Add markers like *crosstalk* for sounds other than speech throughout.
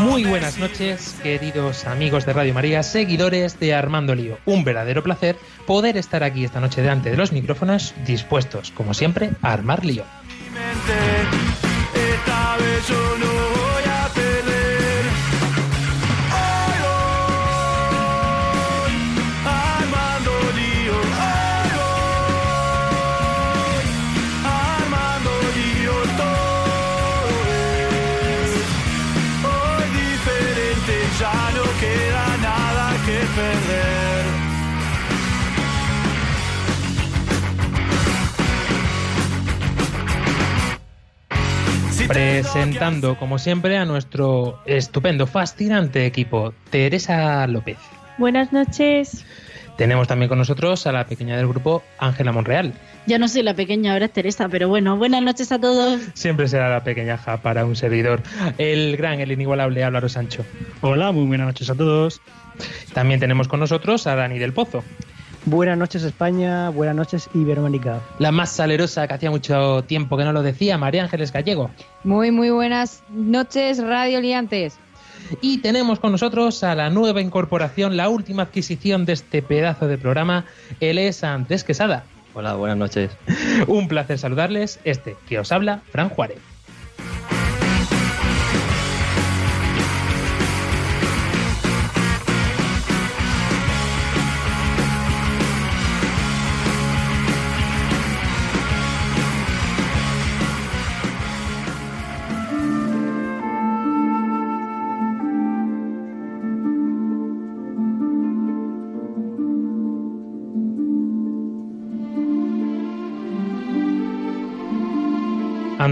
Muy buenas noches, queridos amigos de Radio María, seguidores de Armando Lío. Un verdadero placer poder estar aquí esta noche delante de los micrófonos, dispuestos, como siempre, a armar lío. Presentando, como siempre, a nuestro estupendo, fascinante equipo, Teresa López. Buenas noches. Tenemos también con nosotros a la pequeña del grupo, Ángela Monreal. Ya no soy la pequeña, ahora es Teresa, pero bueno, buenas noches a todos. Siempre será la pequeñaja para un servidor. El gran, el inigualable Álvaro Sancho. Hola, muy buenas noches a todos. También tenemos con nosotros a Dani del Pozo. Buenas noches España, buenas noches Iberoamérica. La más salerosa que hacía mucho tiempo que no lo decía, María Ángeles Gallego. Muy, muy buenas noches, Radio Liantes. Y tenemos con nosotros a la nueva incorporación, la última adquisición de este pedazo de programa. Él es Andrés Quesada. Hola, buenas noches. Un placer saludarles. Este que os habla, Fran Juárez.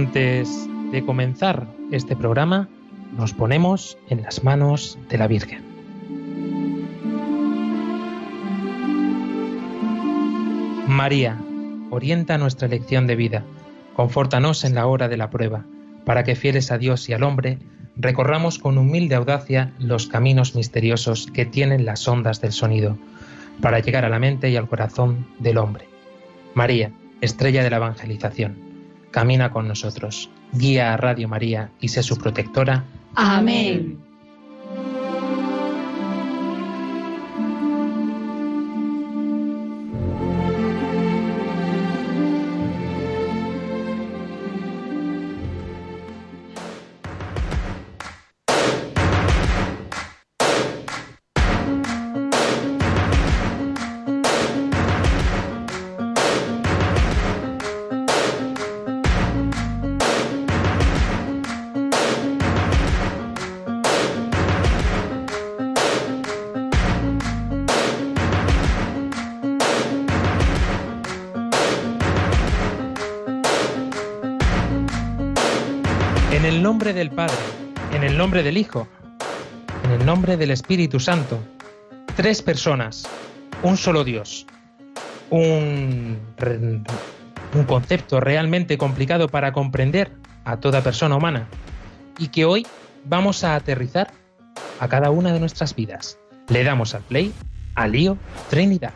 Antes de comenzar este programa, nos ponemos en las manos de la Virgen. María, orienta nuestra elección de vida, confórtanos en la hora de la prueba, para que fieles a Dios y al hombre, recorramos con humilde audacia los caminos misteriosos que tienen las ondas del sonido, para llegar a la mente y al corazón del hombre. María, estrella de la evangelización, camina con nosotros, guía a Radio María y sé su protectora. Amén. Nombre del Padre, en el nombre del Hijo, en el nombre del Espíritu Santo, tres personas, un solo Dios, un, un concepto realmente complicado para comprender a toda persona humana y que hoy vamos a aterrizar a cada una de nuestras vidas. Le damos al play a Lío Trinidad.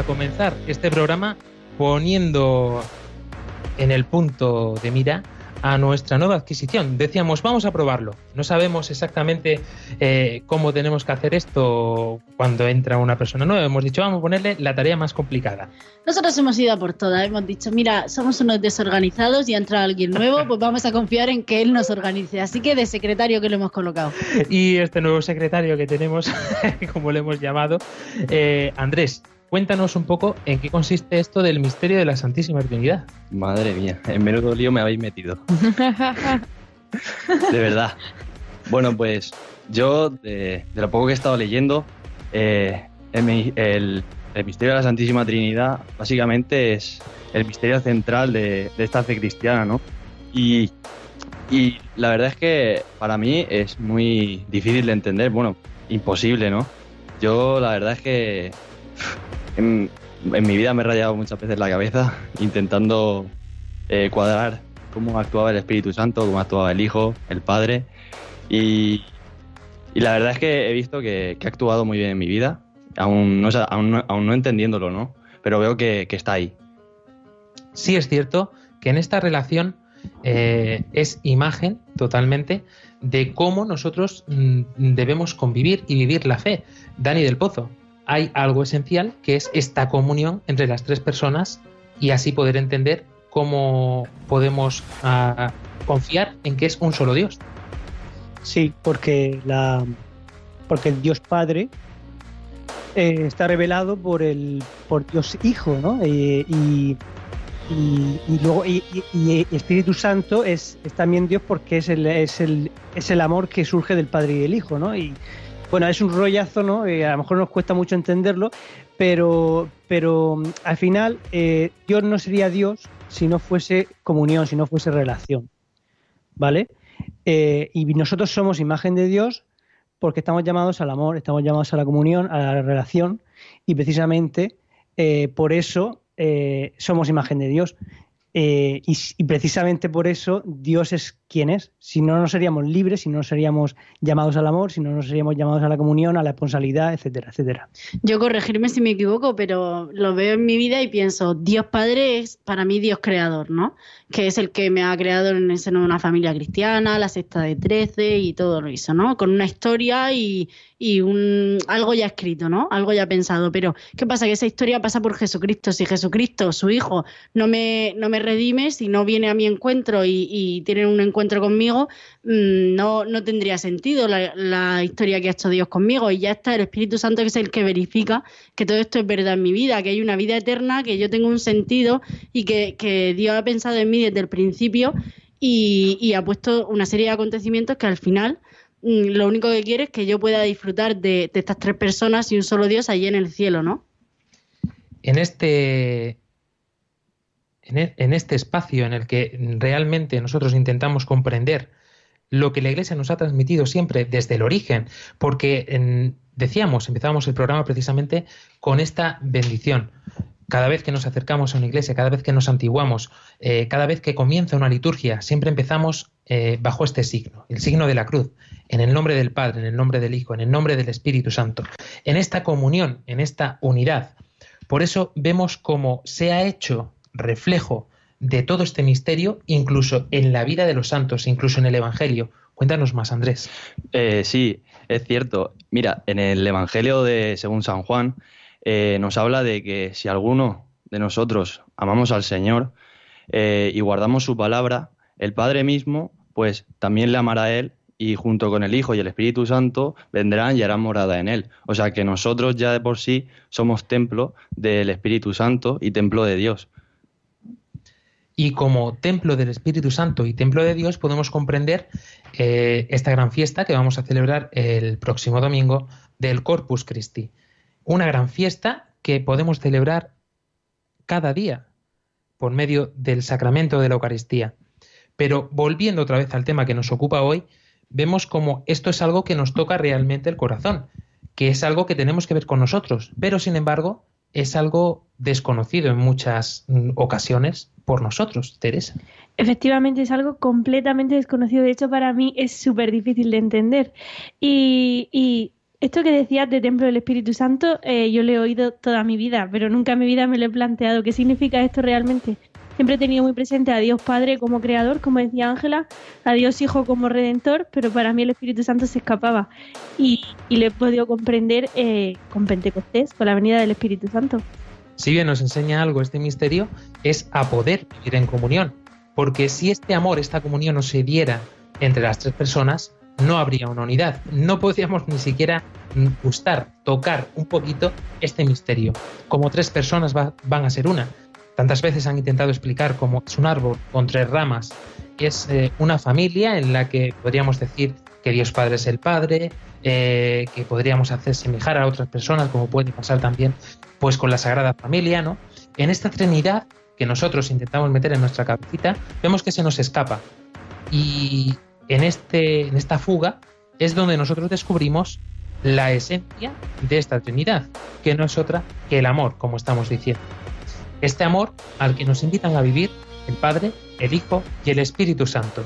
A comenzar este programa poniendo en el punto de mira a nuestra nueva adquisición. Decíamos, vamos a probarlo. No sabemos exactamente eh, cómo tenemos que hacer esto cuando entra una persona nueva. Hemos dicho, vamos a ponerle la tarea más complicada. Nosotros hemos ido a por todas, hemos dicho, mira, somos unos desorganizados y ha entrado alguien nuevo, *laughs* pues vamos a confiar en que él nos organice. Así que de secretario que lo hemos colocado. Y este nuevo secretario que tenemos, *laughs* como le hemos llamado, eh, Andrés, cuéntanos un poco en qué consiste esto del misterio de la Santísima Trinidad. Madre mía, en menudo lío me habéis metido. *laughs* de verdad. Bueno, pues yo, de, de lo poco que he estado leyendo, eh, el, mi- el- el misterio de la Santísima Trinidad básicamente es el misterio central de, de esta fe cristiana, ¿no? Y, y la verdad es que para mí es muy difícil de entender, bueno, imposible, ¿no? Yo la verdad es que en, mi vida me he rayado muchas veces la cabeza intentando eh, cuadrar cómo actuaba el Espíritu Santo, cómo actuaba el Hijo, el Padre. Y, la verdad es que he visto que, ha actuado muy bien en mi vida, aún no, aún no, aún no entendiéndolo, ¿no? Pero veo que, que está ahí. Sí es cierto que en esta relación eh, es imagen totalmente de cómo nosotros mm, debemos convivir y vivir la fe. Dani del Pozo, hay algo esencial que es esta comunión entre las tres personas y así poder entender cómo podemos ah, confiar en que es un solo Dios. Sí, porque la porque el Dios Padre eh, está revelado por el por Dios Hijo, ¿no? Eh, y, y, luego y, Espíritu Santo es, también Dios porque es el, es el es el amor que surge del Padre y del Hijo, ¿no? Bueno, es un rollazo, ¿no? Eh, a lo mejor nos cuesta mucho entenderlo, pero pero mm, al final eh, Dios no sería Dios si no fuese comunión, si no fuese relación, ¿vale? Eh, y nosotros somos imagen de Dios porque estamos llamados al amor, estamos llamados a la comunión, a la relación, y precisamente eh, por eso eh, somos imagen de Dios. Eh, y, y precisamente por eso Dios es quien es. Si no, no seríamos libres, si no seríamos llamados al amor, si no, no seríamos llamados a la comunión, a la responsabilidad, etcétera, etcétera. Yo corregirme si me equivoco, pero lo veo en mi vida y pienso, Dios Padre es para mí Dios creador, ¿no? Que es el que me ha creado en el seno una familia cristiana, la sexta de trece y todo eso, ¿no? Con una historia y, y un algo ya escrito, ¿no? Algo ya pensado. Pero, ¿qué pasa? Que esa historia pasa por Jesucristo. Si Jesucristo, su hijo, no me, no me redime, si no viene a mi encuentro y, y tiene un encuentro conmigo, mm, no, no tendría sentido la, la historia que ha hecho Dios conmigo. Y ya está el Espíritu Santo que es el que verifica que todo esto es verdad en mi vida, que hay una vida eterna, que yo tengo un sentido y que, que Dios ha pensado en mí desde el principio y, y ha puesto una serie de acontecimientos que al final mm, lo único que quiere es que yo pueda disfrutar de, de estas tres personas y un solo Dios allí en el cielo, ¿no? en este en e- en este espacio en el que realmente nosotros intentamos comprender lo que la Iglesia nos ha transmitido siempre desde el origen, porque decíamos, empezábamos el programa precisamente con esta bendición. Cada vez que nos acercamos a una iglesia, cada vez que nos antiguamos, eh, cada vez que comienza una liturgia, siempre empezamos eh, bajo este signo, el signo de la cruz, en el nombre del Padre, en el nombre del Hijo, en el nombre del Espíritu Santo, en esta comunión, en esta unidad. Por eso vemos cómo se ha hecho reflejo de todo este misterio, incluso en la vida de los santos, incluso en el Evangelio. Cuéntanos más, Andrés. Eh, sí, es cierto. Mira, en el Evangelio de según San Juan eh, nos habla de que si alguno de nosotros amamos al Señor eh, y guardamos su palabra, el Padre mismo, pues también le amará a Él y junto con el Hijo y el Espíritu Santo vendrán y harán morada en Él. O sea que nosotros ya de por sí somos templo del Espíritu Santo y templo de Dios. Y como templo del Espíritu Santo y templo de Dios podemos comprender eh, esta gran fiesta que vamos a celebrar el próximo domingo del Corpus Christi. Una gran fiesta que podemos celebrar cada día por medio del sacramento de la Eucaristía. Pero volviendo otra vez al tema que nos ocupa hoy, vemos como esto es algo que nos toca realmente el corazón, que es algo que tenemos que ver con nosotros, pero sin embargo es algo desconocido en muchas mm, ocasiones por nosotros, Teresa. Efectivamente es algo completamente desconocido. De hecho, para mí es súper difícil de entender. Y, esto que decías de Templo del Espíritu Santo, eh, yo lo he oído toda mi vida, pero nunca en mi vida me lo he planteado. ¿Qué significa esto realmente? Siempre he tenido muy presente a Dios Padre como creador, como decía Ángela, a Dios Hijo como redentor, pero para mí el Espíritu Santo se escapaba. Y, y lo he podido comprender eh, con Pentecostés, con la venida del Espíritu Santo. Si bien nos enseña algo este misterio, es a poder vivir en comunión. Porque si este amor, esta comunión no se diera entre las tres personas, no habría una unidad. No podríamos ni siquiera gustar, tocar un poquito este misterio. Como tres personas va- van a ser una. Tantas veces han intentado explicar cómo es un árbol con tres ramas. Es eh, una familia en la que podríamos decir que Dios Padre es el Padre, eh, que podríamos hacer semejar a otras personas, como puede pasar también pues con la Sagrada Familia, ¿no? En esta Trinidad que nosotros intentamos meter en nuestra cabecita, vemos que se nos escapa. Y en, este, en esta fuga es donde nosotros descubrimos la esencia de esta Trinidad, que no es otra que el amor, como estamos diciendo. Este amor al que nos invitan a vivir el Padre, el Hijo y el Espíritu Santo.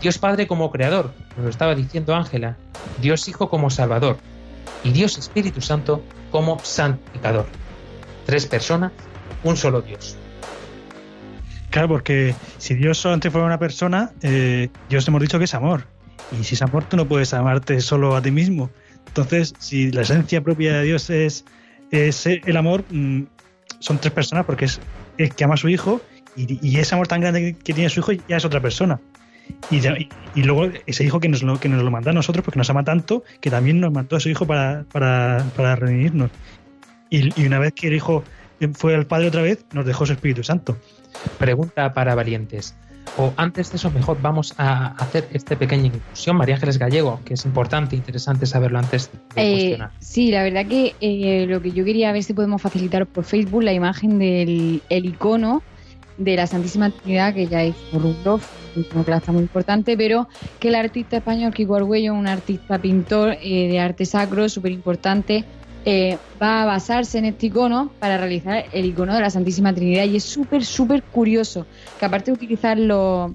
Dios Padre como Creador, nos lo estaba diciendo Ángela, Dios Hijo como Salvador y Dios Espíritu Santo como Santificador. Tres personas, un solo Dios. Claro, porque si Dios solamente fuera una persona, eh, Dios hemos dicho que es amor. Y si es amor, tú no puedes amarte solo a ti mismo. Entonces, si la esencia propia de Dios es, es el amor, mm, son tres personas porque es, es que ama a su hijo y, y ese amor tan grande que, tiene su hijo ya es otra persona. Y, y- luego ese hijo que nos, lo, que nos lo manda a nosotros porque nos ama tanto que también nos mandó a su hijo para, para, para redimirnos. Y, y una vez que el hijo fue al Padre otra vez, nos dejó su Espíritu Santo. Pregunta para valientes. O antes de eso, mejor vamos a hacer esta pequeña inclusión. María Ángeles Gallego, que es importante e interesante saberlo antes de Eh, cuestionar. sí, la verdad que eh, lo que yo quería ver si podemos facilitar por Facebook la imagen del el icono de la Santísima Trinidad, que ya hizo Rubloff, un iconoclasta muy importante, pero que el artista español Kiko Argüello, un artista pintor eh, de arte sacro súper importante, eh, va a basarse en este icono para realizar el icono de la Santísima Trinidad y es súper, súper curioso que aparte de utilizar los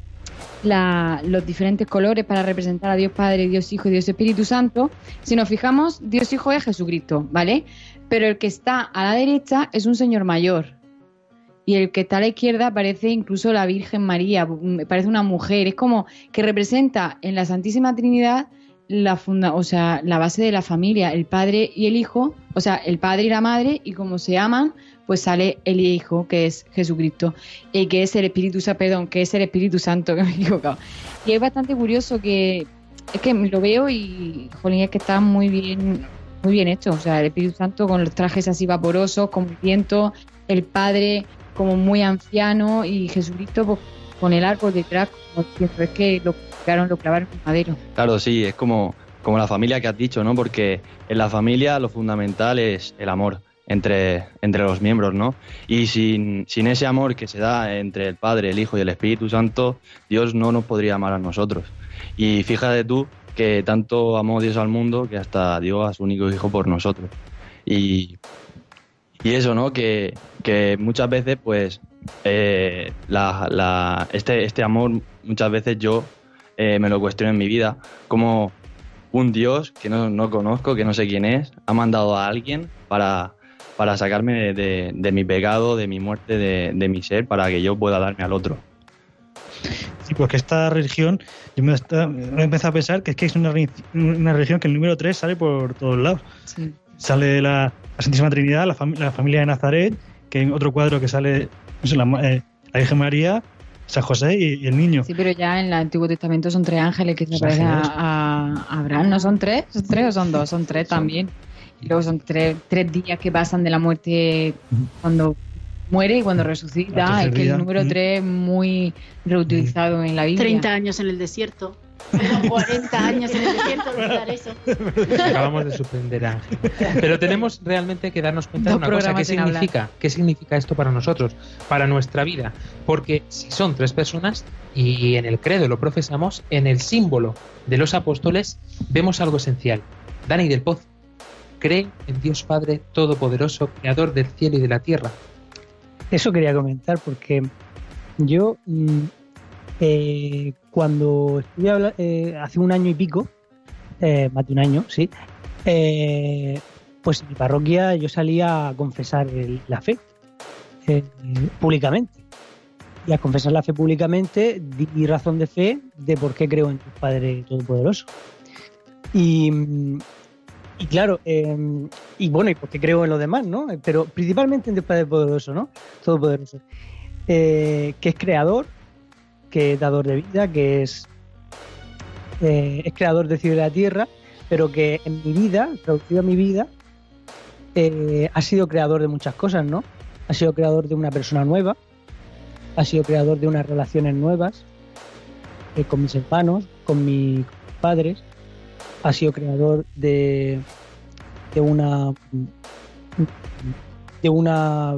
los diferentes colores para representar a Dios Padre, Dios Hijo y Dios Espíritu Santo, si nos fijamos, Dios Hijo es Jesucristo, ¿vale? Pero el que está a la derecha es un señor mayor. Y el que está a la izquierda parece incluso la Virgen María, mm, parece una mujer. Es como que representa en la Santísima Trinidad la funda, o sea, la base de la familia, el padre y el hijo, o sea, el padre y la madre, y como se aman, pues sale el hijo, que es Jesucristo, y que es el Espíritu Santo, perdón, que es el Espíritu Santo, *laughs* que me he equivocado. Y es bastante curioso que es que lo veo y jolín, es que está muy bien, muy bien hecho. O sea, el Espíritu Santo con los trajes así vaporosos, como el viento, el Padre como muy anciano y Jesucristo pues, con el árbol detrás, como siempre es que lo clavaron, lo clavaron en madero. Claro, sí, es como, como la familia que has dicho, ¿no? Porque en la familia lo fundamental es el amor entre, entre los miembros, ¿no? Y sin, sin ese amor que se da entre el Padre, el Hijo y el Espíritu Santo, Dios no nos podría amar a nosotros. Y fíjate tú que tanto amó Dios al mundo que hasta dio a su único Hijo por nosotros. Y, y eso, ¿no? Que, que muchas veces, pues, eh, la, la- este, este amor, muchas veces yo eh, me lo cuestiono en mi vida, como un Dios que no, no conozco, que no sé quién es, ha mandado a alguien para, para sacarme de, de- de mi pecado, de mi muerte, de, de mi ser, para que yo pueda darme al otro. Sí, porque esta religión, yo me, está- me he empezado a pensar que es que es una, una religión que el número 3 sale por todos lados. Sale la, la Santísima Trinidad, la, fam- la familia de Nazaret, que hay otro cuadro que sale no sé, la, ma- eh, la Virgen María, San José y, y el niño. Sí, pero ya en el Antiguo Testamento son tres ángeles que se Los parecen a, a- a Abraham. ¿No son tres? ¿Son tres o son dos? Son tres también. Y luego son tres, tres días que pasan de la muerte cuando muere y cuando resucita. Es que el número Mm. tres es muy reutilizado en la Biblia. 30 años en el desierto. 40 años en el desierto, olvidar eso. Acabamos de sorprender a Ángel. Pero tenemos realmente que darnos cuenta de una cosa. ¿Qué hablar. significa? ¿Qué significa esto para nosotros? Para nuestra vida. Porque si son tres personas y en el credo lo profesamos, en el símbolo de los apóstoles vemos algo esencial. Dani del Pozo cree en Dios Padre Todopoderoso, Creador del cielo y de la tierra. Eso quería comentar porque yo mm, eh, cuando estuve eh, hace un año y pico, eh, más de un año, sí, pues en mi parroquia yo salía a confesar la fe públicamente. Y al confesar la fe públicamente di razón de fe de por qué creo en tu Padre Todopoderoso. Y, y claro, eh, y bueno, y porque creo en los demás, ¿no? Pero principalmente en Dios Padre Poderoso, ¿no? Todopoderoso. Que es creador, que es dador de vida, que es eh, es creador del cielo y la tierra, pero que en mi vida, traducido a mi vida, eh, ha sido creador de muchas cosas, ¿no? Ha sido creador de una persona nueva, ha sido creador de unas relaciones nuevas eh, con mis hermanos, con mis padres, ha sido creador de, de una de una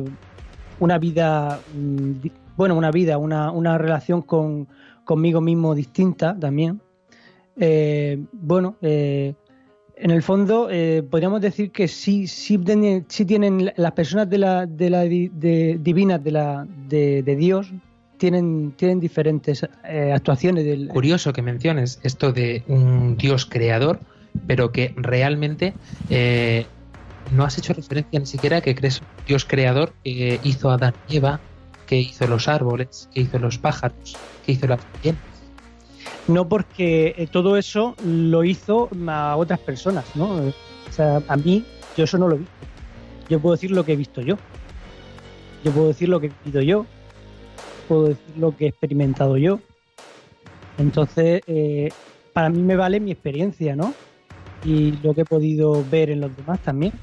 una vida mm, bueno una vida una, una relación con conmigo mismo distinta también. Eh, bueno eh, en el fondo eh, podríamos decir que sí sí tienen, las personas de la, de la de- divinas de la de, de Dios tienen tienen diferentes eh, actuaciones del Curioso que menciones esto de un Dios creador, pero que realmente no has hecho referencia ni siquiera a que crees un Dios creador que hizo a Adán y Eva, que hizo los árboles, que hizo los pájaros, que hizo las ballenas. No porque eh, todo eso lo hizo a otras personas, ¿no? O sea, a mí, yo eso no lo visto. Yo puedo decir lo que he visto yo. Yo puedo decir lo que he vivido yo. Puedo decir lo que he experimentado yo. Entonces, eh, para mí me vale mi experiencia, ¿no? Y lo que he podido ver en los demás también.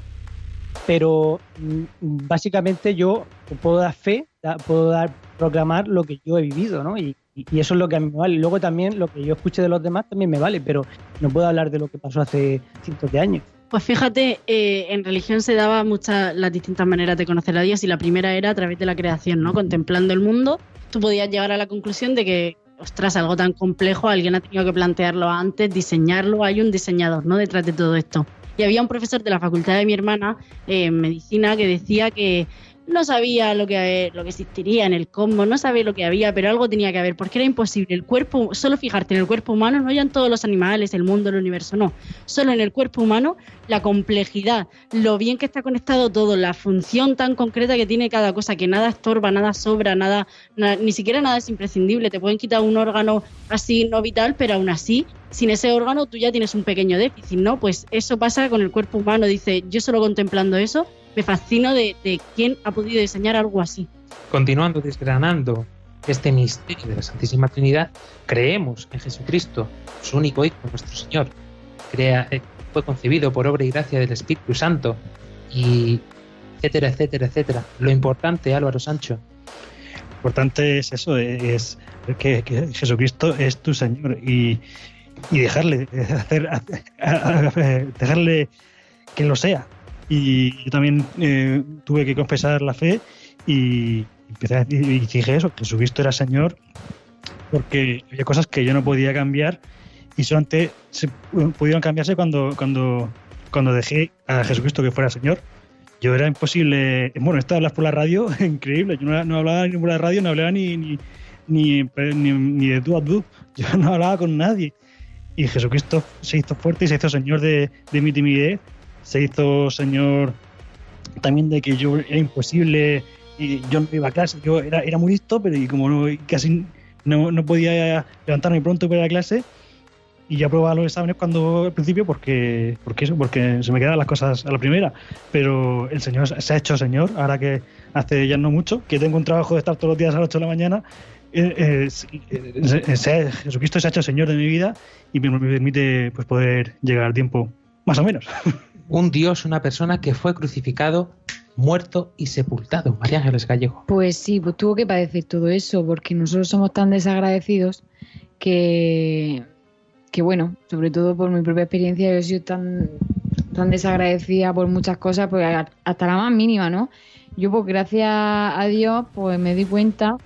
Pero mm, básicamente yo puedo dar fe, puedo dar, proclamar lo que yo he vivido, ¿no? Y, eso es lo que a mí me vale. Luego también lo que yo escuche de los demás también me vale, pero no puedo hablar de lo que pasó hace cientos de años. Pues fíjate, eh, en religión se daba muchas las distintas maneras de conocer a Dios y la primera era a través de la creación, ¿no? Contemplando el mundo, tú podías llegar a la conclusión de que, ostras, algo tan complejo, alguien ha tenido que plantearlo antes, diseñarlo, hay un diseñador, ¿no? Detrás de todo esto. Y había un profesor de la facultad de mi hermana eh, en medicina que decía que no sabía lo que, lo que existiría en el cosmos, no sabía lo que había, pero algo tenía que haber, porque era imposible. El cuerpo, solo fijarte en el cuerpo humano, no ya en todos los animales, el mundo, el universo, no. Solo en el cuerpo humano, la complejidad, lo bien que está conectado todo, la función tan concreta que tiene cada cosa, que nada estorba, nada sobra, nada, na- ni siquiera nada es imprescindible. Te pueden quitar un órgano así no vital, pero aún así, sin ese órgano tú ya tienes un pequeño déficit, ¿no? Pues eso pasa con el cuerpo humano. Dice, yo solo contemplando eso, me fascino de, de quién ha podido diseñar algo así. Continuando desgranando este misterio de la Santísima Trinidad, creemos en Jesucristo, su único Hijo, nuestro Señor. Crea, eh, fue concebido por obra y gracia del Espíritu Santo, y etcétera, etcétera, etcétera. Lo importante, Álvaro Sancho, Lo importante es eso, es que, que Jesucristo es tu Señor y, y dejarle hacer, *laughs* dejarle que lo sea. Y yo también eh, tuve que confesar la fe y empecé a decir, y dije eso, que Jesucristo era Señor, porque había cosas que yo no podía cambiar y solamente se pudieron cambiarse cuando, cuando, cuando dejé a Jesucristo que fuera Señor. Yo era imposible, bueno, esto de hablar por la radio, *laughs* increíble, yo no, no hablaba ni por la radio, no hablaba ni, ni, ni, ni de tú a tú, yo no hablaba con nadie. Y Jesucristo se hizo fuerte y se hizo Señor de, de mi timidez, se hizo Señor también de que yo era imposible, y yo no iba a clase, yo era, era muy listo, pero y como no, casi no, no podía levantarme pronto para ir a clase, y yo aprobaba los exámenes cuando al principio porque, porque eso, porque se me quedaban las cosas a la primera. Pero el Señor se ha hecho Señor, ahora que hace ya no mucho, que tengo un trabajo de estar todos los días a las 8 de la mañana. eh, eh, eh, se- Jesucristo se ha hecho Señor de mi vida y me permite pues poder llegar al tiempo, más o menos. *laughs* un Dios, una persona que fue crucificado, muerto y sepultado. María Ángeles Gallego. Pues sí, pues tuvo que padecer todo eso, porque nosotros somos tan desagradecidos que, que bueno, sobre todo por mi propia experiencia, yo he sido tan, tan desagradecida por muchas cosas, pues hasta la más mínima, ¿no? Yo, pues gracias a Dios, pues me di cuenta,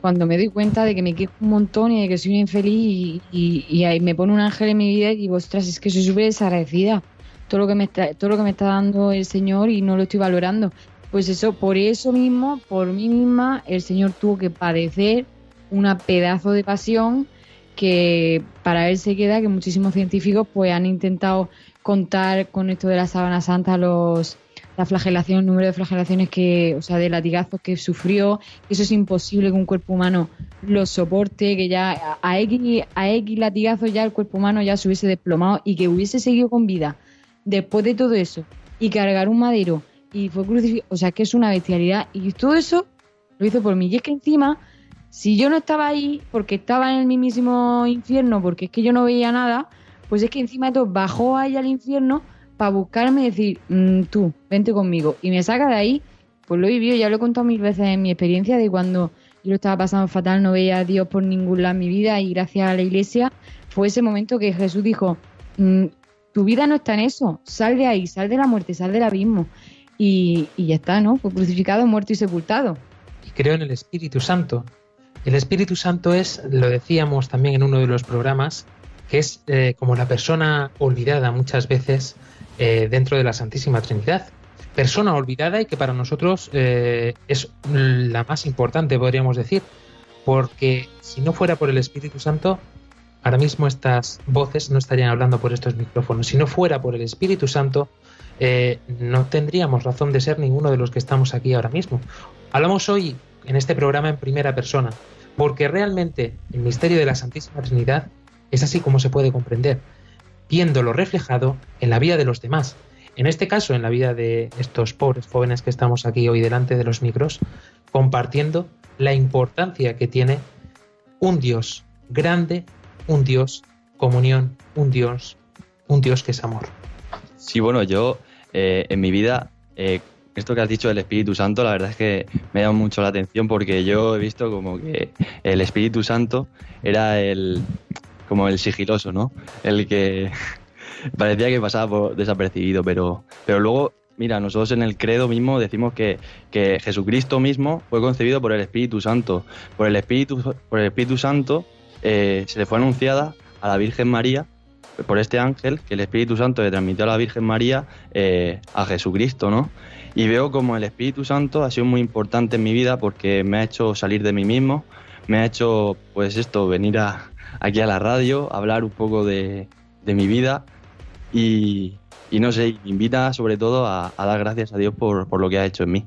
cuando me doy cuenta de que me quejo un montón y de que soy infeliz y, y- y ahí me pone un ángel en mi vida y digo, ostras, es que soy súper desagradecida. Todo lo, que me está, todo lo que me está dando el Señor y no lo estoy valorando. Pues eso, por eso mismo, por mí misma, el Señor tuvo que padecer una pedazo de pasión que para él se queda que muchísimos científicos pues han intentado contar con esto de la sábana santa los la flagelación, el número de flagelaciones que, o sea, de latigazos que sufrió, eso es imposible que un cuerpo humano lo soporte, que ya a X, a X latigazos ya el cuerpo humano ya se hubiese desplomado y que hubiese seguido con vida después de todo eso y cargar un madero y fue crucificado, o sea, que es una bestialidad y todo eso lo hizo por mí y es que encima si yo no estaba ahí, porque estaba en el mismísimo infierno, porque es que yo no veía nada, pues es que encima de todo bajó ahí al infierno para buscarme y decir, "Mm, tú, vente conmigo. Y me saca de ahí, pues lo he vivido, ya lo he contado mil veces en mi experiencia de cuando yo lo estaba pasando fatal, no veía a Dios por ningún lado en mi vida y gracias a la iglesia fue ese momento que Jesús dijo, "Mm, tu vida no está en eso, sal de ahí, sal de la muerte, sal del abismo. Y, y ya está, ¿no? Fue crucificado, muerto y sepultado. y creo en el Espíritu Santo. El Espíritu Santo es, lo decíamos también en uno de los programas, que es eh, como la persona olvidada muchas veces eh, dentro de la Santísima Trinidad. Persona olvidada y que para nosotros eh, es la más importante, podríamos decir, porque si no fuera por el Espíritu Santo, ahora mismo estas voces no estarían hablando por estos micrófonos. Si no fuera por el Espíritu Santo, eh, no tendríamos razón de ser ninguno de los que estamos aquí ahora mismo. Hablamos hoy en este programa en primera persona, porque realmente el misterio de la Santísima Trinidad es así como se puede comprender, viéndolo reflejado en la vida de los demás. En este caso, en la vida de estos pobres jóvenes que estamos aquí hoy delante de los micros, compartiendo la importancia que tiene un Dios grande, un Dios comunión, un Dios, un Dios que es amor. Sí, bueno, yo eh, en mi vida, eh, esto que has dicho del Espíritu Santo, la verdad es que me ha mucho la atención porque yo he visto como que el Espíritu Santo era el como el sigiloso, ¿no? El que *laughs* parecía que pasaba por desapercibido, pero, pero luego, mira, nosotros en el credo mismo decimos que, que Jesucristo mismo fue concebido por el Espíritu Santo. Por el Espíritu, por el Espíritu Santo eh, se le fue anunciada a la Virgen María por este ángel que el Espíritu Santo le transmitió a la Virgen María eh, a Jesucristo, ¿no? Y veo como el Espíritu Santo ha sido muy importante en mi vida porque me ha hecho salir de mí mismo, me ha hecho, pues esto, venir aquí a la radio, hablar un poco de, mi vida y, y no sé, invita sobre todo a, a dar gracias a Dios por, por lo que ha hecho en mí.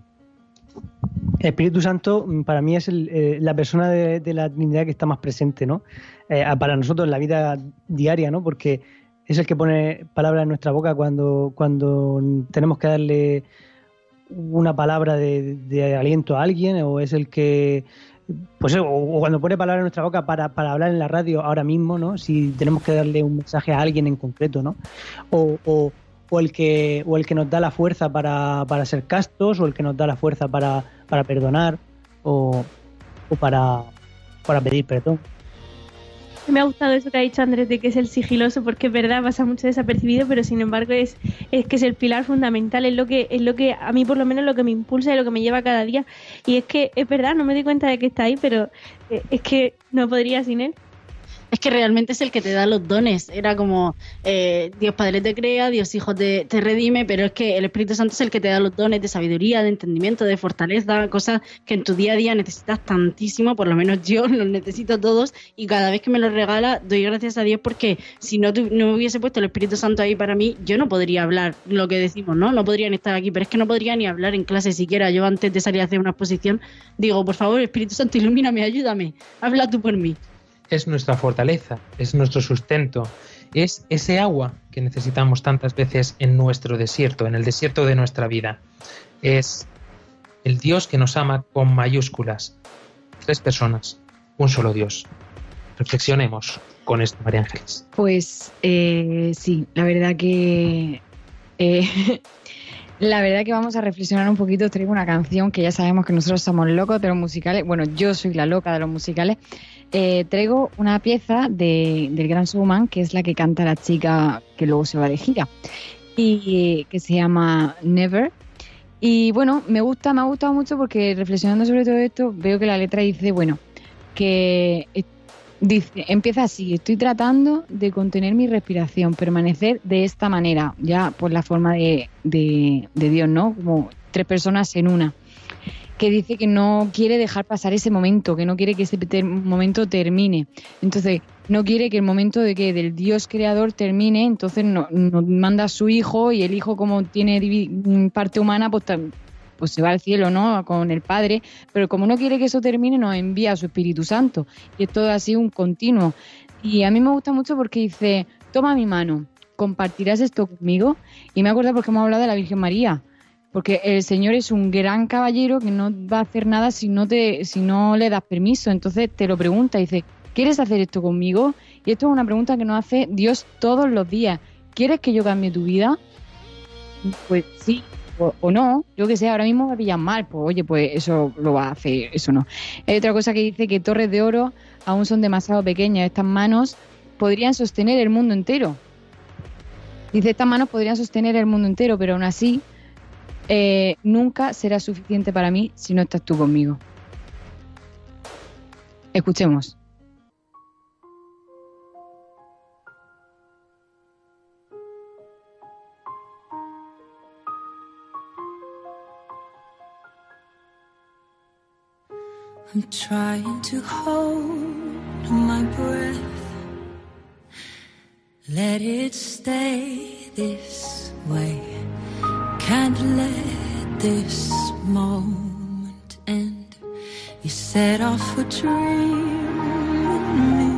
Espíritu Santo mm, para mí es el, eh, la persona de, la Trinidad que está más presente, ¿no? Eh, para nosotros en la vida diaria, ¿no? Porque es el que pone palabras en nuestra boca cuando, cuando tenemos que darle una palabra de, aliento a alguien o es el que pues o, cuando pone palabras en nuestra boca para, hablar en la radio ahora mismo, ¿no? Si tenemos que darle un mensaje a alguien en concreto, ¿no? O, o el que o el que nos da la fuerza para, para ser castos o el que nos da la fuerza para, para perdonar o, o para, para pedir perdón. Me ha gustado eso que ha dicho Andrés de que es el sigiloso, porque es verdad, pasa mucho desapercibido, pero sin embargo es, es que es el pilar fundamental, es lo que, es lo que a mí por lo menos lo que me impulsa y lo que me lleva cada día. Y es que es verdad, no me doy cuenta de que está ahí, pero eh, es que no podría sin él. Es que realmente es el que te da los dones. Era como eh, Dios Padre te crea, Dios Hijo te, te redime, pero es que el Espíritu Santo es el que te da los dones de sabiduría, de entendimiento, de fortaleza, cosas que en tu día a día necesitas tantísimo, por lo menos yo *laughs* los necesito todos, y cada vez que me los regala doy gracias a Dios porque si no, no hubiese puesto el Espíritu Santo ahí para mí, yo no podría hablar lo que decimos, ¿no? No podrían estar aquí, pero es que no podría ni hablar en clase siquiera. Yo antes de salir a hacer una exposición digo, por favor, Espíritu Santo, ilumíname, ayúdame, habla tú por mí. Es nuestra fortaleza, es nuestro sustento, es ese agua que necesitamos tantas veces en nuestro desierto, en el desierto de nuestra vida. Es el Dios que nos ama con mayúsculas. Tres personas, un solo Dios. Reflexionemos con esto, María Ángeles. Pues eh, sí, la verdad que eh, *laughs* la verdad que vamos a reflexionar un poquito. Traigo una canción que ya sabemos que nosotros somos locos de los musicales. Bueno, yo soy la loca de los musicales. Eh, traigo una pieza de, del Gran Showman, que es la que canta la chica que luego se va de gira, y eh, que se llama Never. Y bueno, me gusta, me ha gustado mucho porque reflexionando sobre todo esto, veo que la letra dice, bueno, que dice, empieza así, estoy tratando de contener mi respiración, permanecer de esta manera, ya por la forma de, de, de Dios, ¿no? Como tres personas en una que dice que no quiere dejar pasar ese momento, que no quiere que ese momento termine. Entonces, no quiere que el momento de que del Dios creador termine, entonces no, no manda a su hijo y el hijo como tiene parte humana, pues, pues se va al cielo, ¿no? Con el Padre, pero como no quiere que eso termine, nos envía a su Espíritu Santo. Y es todo así un continuo. Y a mí me gusta mucho porque dice, toma mi mano, compartirás esto conmigo. Y me acuerdo porque hemos hablado de la Virgen María Porque el Señor es un gran caballero que no va a hacer nada si no, te, si no le das permiso. Entonces te lo pregunta y dice, ¿quieres hacer esto conmigo? Y esto es una pregunta que nos hace Dios todos los días. ¿Quieres que yo cambie tu vida? Pues sí, o, no, yo que sé, ahora mismo me pillan mal, pues oye, pues eso lo va a hacer, eso no. Hay otra cosa que dice que torres de oro aún son demasiado pequeñas, estas manos podrían sostener el mundo entero. Dice, estas manos podrían sostener el mundo entero, pero aún así eh, nunca será suficiente para mí si no estás tú conmigo. Escuchemos. I'm trying to hold my breath. Let it stay this way. Can't let this moment end. You set off a dream in me.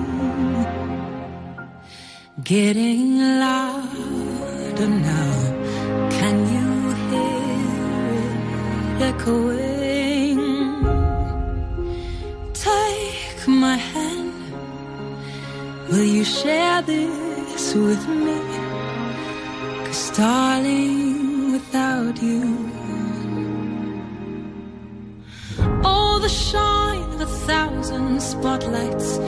Getting louder now. Can you hear it echoing? This with me? Cause darling, without you, all the shine of a thousand spotlights,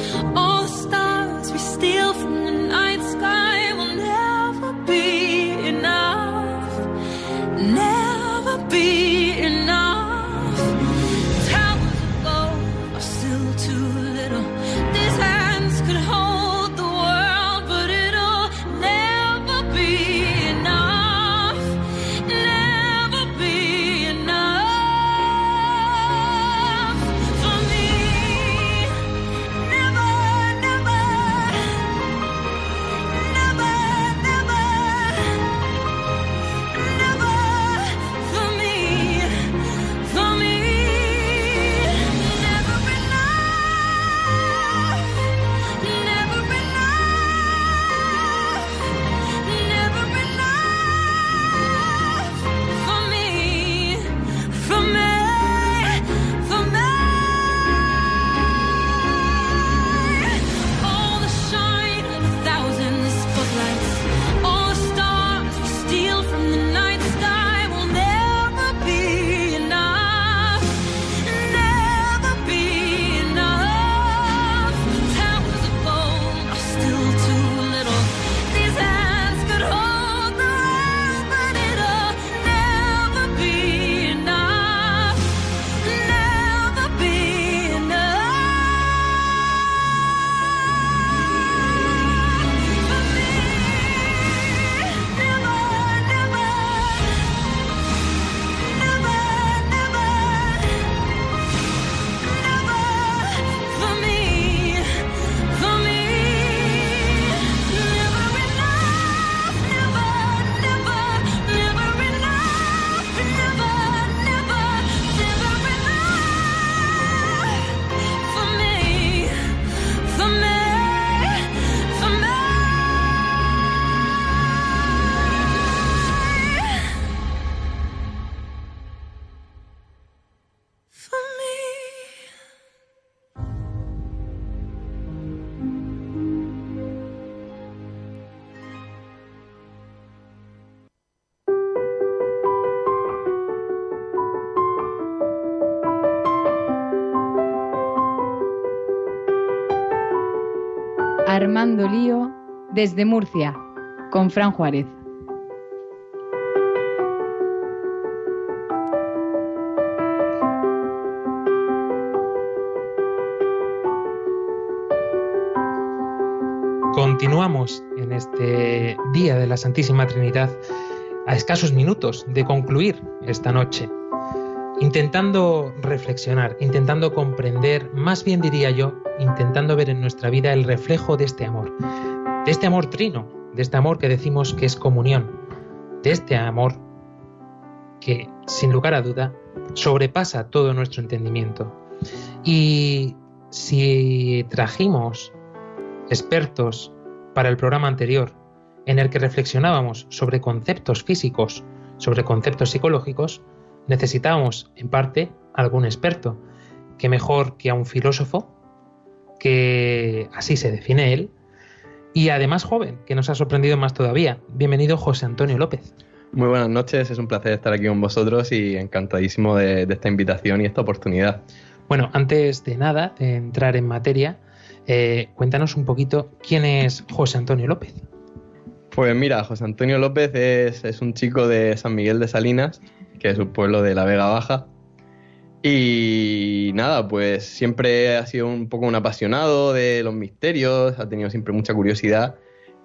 Armando Lío desde Murcia, con Fran Juárez. Continuamos en este día de la Santísima Trinidad a escasos minutos de concluir esta noche, intentando reflexionar, intentando comprender, más bien diría yo, intentando ver en nuestra vida el reflejo de este amor, de este amor trino, de este amor que decimos que es comunión, de este amor que, sin lugar a duda, sobrepasa todo nuestro entendimiento. Y si trajimos expertos para el programa anterior, en el que reflexionábamos sobre conceptos físicos sobre conceptos psicológicos, necesitábamos, en parte, algún experto, que mejor que a un filósofo, que así se define él, y además joven, que nos ha sorprendido más todavía. Bienvenido José Antonio López. Muy buenas noches, es un placer estar aquí con vosotros y encantadísimo de, de esta invitación y esta oportunidad. Bueno, antes de nada, de entrar en materia, eh, cuéntanos un poquito quién es José Antonio López. Pues mira, José Antonio López es, es un chico de San Miguel de Salinas, que es un pueblo de la Vega Baja. Y nada, pues siempre ha sido un poco un apasionado de los misterios, ha tenido siempre mucha curiosidad